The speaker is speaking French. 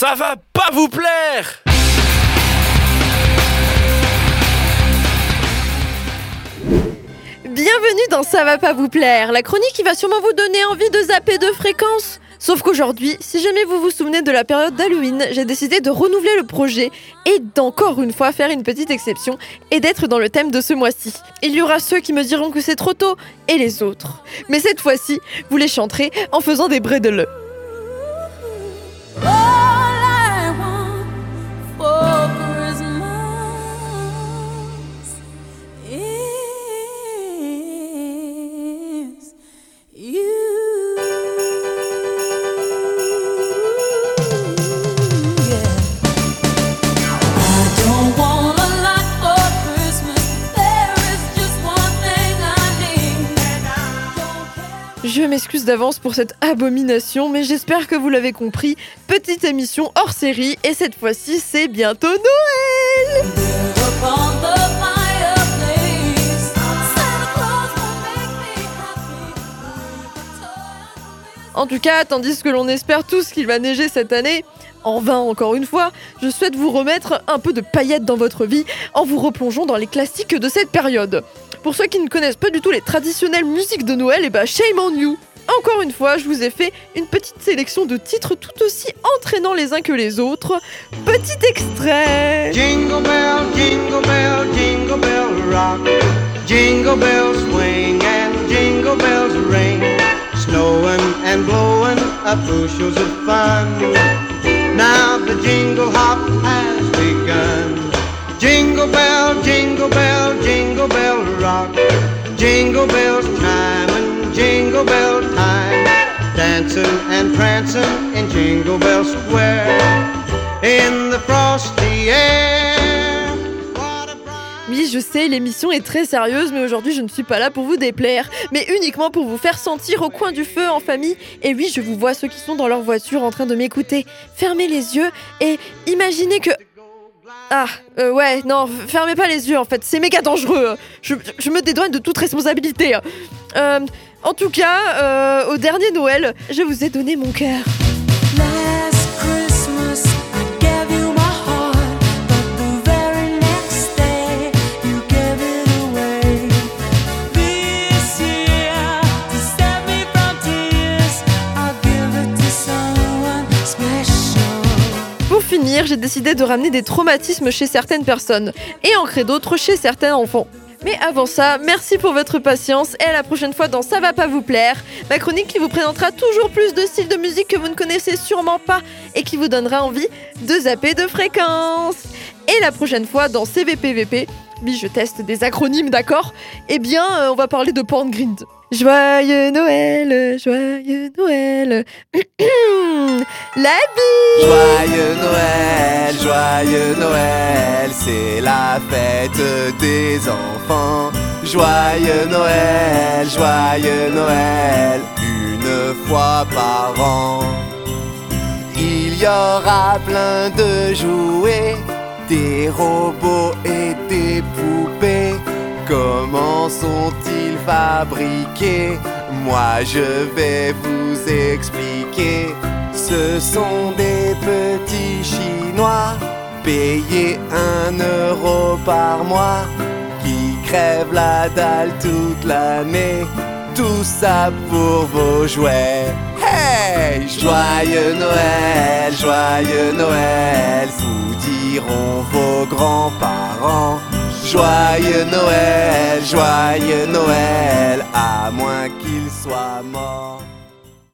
Ça va pas vous plaire Bienvenue dans Ça va pas vous plaire, la chronique qui va sûrement vous donner envie de zapper de fréquence. Sauf qu'aujourd'hui, si jamais vous vous souvenez de la période d'Halloween, j'ai décidé de renouveler le projet et d'encore une fois faire une petite exception et d'être dans le thème de ce mois-ci. Il y aura ceux qui me diront que c'est trop tôt et les autres. Mais cette fois-ci, vous les chanterez en faisant des bredele. Je m'excuse d'avance pour cette abomination, mais j'espère que vous l'avez compris. Petite émission hors série, et cette fois-ci, c'est bientôt Noël! En tout cas, tandis que l'on espère tous qu'il va neiger cette année, en vain encore une fois, je souhaite vous remettre un peu de paillettes dans votre vie en vous replongeant dans les classiques de cette période. Pour ceux qui ne connaissent pas du tout les traditionnelles musiques de Noël, et eh bah ben, shame on you encore une fois, je vous ai fait une petite sélection de titres tout aussi entraînants les uns que les autres. Petit extrait. Jingle bell, jingle bell, jingle bell rock. Jingle swing jingle bells ring. Up bushels of fun. Now the jingle hop has begun. Jingle bell, jingle bell, jingle bell rock. Jingle bells time and jingle bell time. Dancing and prancing in Jingle Bell Square. In the frosty air. Oui, je sais, l'émission est très sérieuse, mais aujourd'hui je ne suis pas là pour vous déplaire, mais uniquement pour vous faire sentir au coin du feu en famille. Et oui, je vous vois ceux qui sont dans leur voiture en train de m'écouter. Fermez les yeux et imaginez que ah, euh, ouais, non, fermez pas les yeux en fait, c'est méga dangereux. Je, me dédouane de toute responsabilité. Euh, en tout cas, euh, au dernier Noël, je vous ai donné mon cœur. J'ai décidé de ramener des traumatismes chez certaines personnes et en créer d'autres chez certains enfants. Mais avant ça, merci pour votre patience et à la prochaine fois dans Ça va pas vous plaire, ma chronique qui vous présentera toujours plus de styles de musique que vous ne connaissez sûrement pas et qui vous donnera envie de zapper de fréquence. Et la prochaine fois dans CVPVP, oui je teste des acronymes d'accord, eh bien euh, on va parler de Porn Grind. Joyeux Noël, joyeux Noël. la vie. Joyeux Noël, joyeux Noël, c'est la fête des enfants. Joyeux Noël, joyeux Noël, une fois par an. Il y aura plein de jouets, des robots et des poupées. Comment sont-ils fabriqués? Moi je vais vous expliquer. Ce sont des petits Chinois payés un euro par mois qui crèvent la dalle toute l'année. Tout ça pour vos jouets. Hey Joyeux Noël, joyeux Noël, vous diront vos grands-parents. Joyeux Noël, joyeux Noël, à moins qu'il soit mort.